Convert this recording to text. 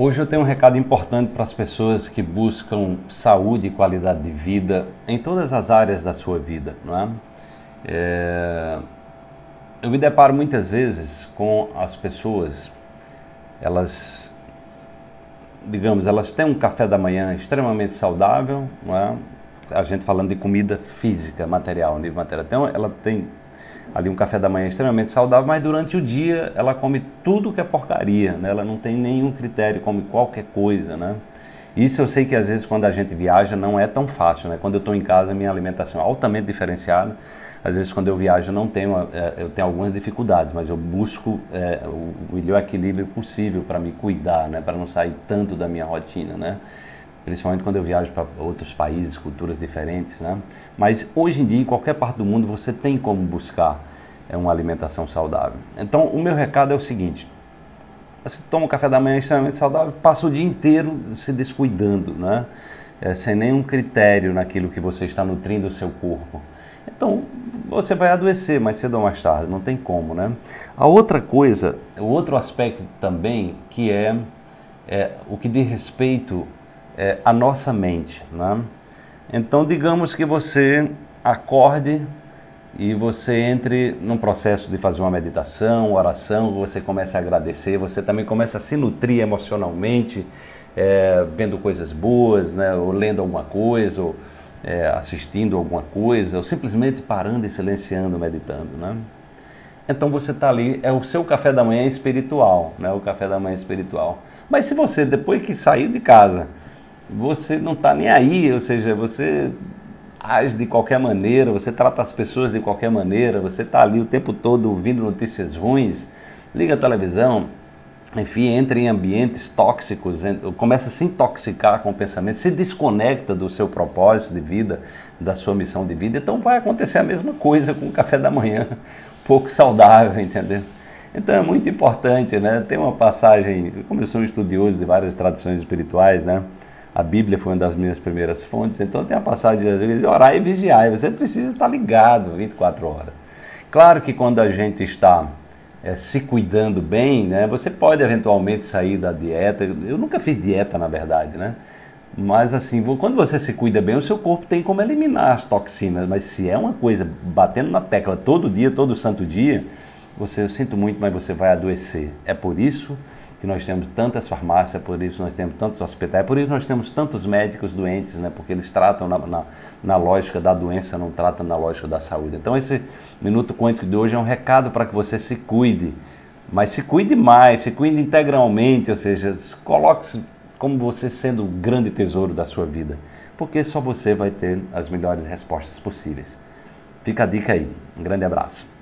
Hoje eu tenho um recado importante para as pessoas que buscam saúde e qualidade de vida em todas as áreas da sua vida, não é? é... Eu me deparo muitas vezes com as pessoas, elas, digamos, elas têm um café da manhã extremamente saudável, não é? A gente falando de comida física, material, nível material. Então, ela tem ali um café da manhã extremamente saudável, mas durante o dia ela come tudo que é porcaria, né? Ela não tem nenhum critério, come qualquer coisa, né? Isso eu sei que às vezes quando a gente viaja não é tão fácil, né? Quando eu estou em casa minha alimentação é altamente diferenciada. Às vezes quando eu viajo eu não tenho, é, eu tenho algumas dificuldades, mas eu busco é, o melhor equilíbrio possível para me cuidar, né? Para não sair tanto da minha rotina, né? Principalmente quando eu viajo para outros países, culturas diferentes, né? Mas hoje em dia, em qualquer parte do mundo, você tem como buscar é, uma alimentação saudável. Então, o meu recado é o seguinte: você toma um café da manhã extremamente saudável, passa o dia inteiro se descuidando, né? É, sem nenhum critério naquilo que você está nutrindo o seu corpo. Então, você vai adoecer mais cedo ou mais tarde, não tem como, né? A outra coisa, o outro aspecto também, que é, é o que diz respeito é, a nossa mente. Né? Então, digamos que você acorde e você entre num processo de fazer uma meditação, oração, você começa a agradecer, você também começa a se nutrir emocionalmente, é, vendo coisas boas, né, ou lendo alguma coisa, ou é, assistindo alguma coisa, ou simplesmente parando e silenciando, meditando. Né? Então você está ali, é o seu café da manhã espiritual, né? o café da manhã espiritual. Mas se você, depois que saiu de casa, você não está nem aí, ou seja, você age de qualquer maneira, você trata as pessoas de qualquer maneira, você está ali o tempo todo ouvindo notícias ruins, liga a televisão, enfim, entra em ambientes tóxicos, começa a se intoxicar com o pensamento, se desconecta do seu propósito de vida, da sua missão de vida, então vai acontecer a mesma coisa com o café da manhã, pouco saudável, entendeu? Então é muito importante, né? Tem uma passagem, como eu sou um estudioso de várias tradições espirituais, né? A Bíblia foi uma das minhas primeiras fontes, então tem a passagem às vezes orar e vigiar, você precisa estar ligado 24 horas. Claro que quando a gente está é, se cuidando bem, né, você pode eventualmente sair da dieta. Eu nunca fiz dieta, na verdade, né? Mas assim, quando você se cuida bem, o seu corpo tem como eliminar as toxinas. Mas se é uma coisa batendo na tecla todo dia, todo santo dia, você, eu sinto muito, mas você vai adoecer. É por isso que nós temos tantas farmácias, por isso nós temos tantos hospitais, por isso nós temos tantos médicos doentes, né? porque eles tratam na, na, na, lógica da doença, não tratam na lógica da saúde. Então esse Minuto Quântico de hoje é um recado para que você se cuide, mas se cuide mais, se cuide integralmente, ou seja, coloque-se como você sendo o grande tesouro da sua vida, porque só você vai ter as melhores respostas possíveis. Fica a dica aí. Um grande abraço.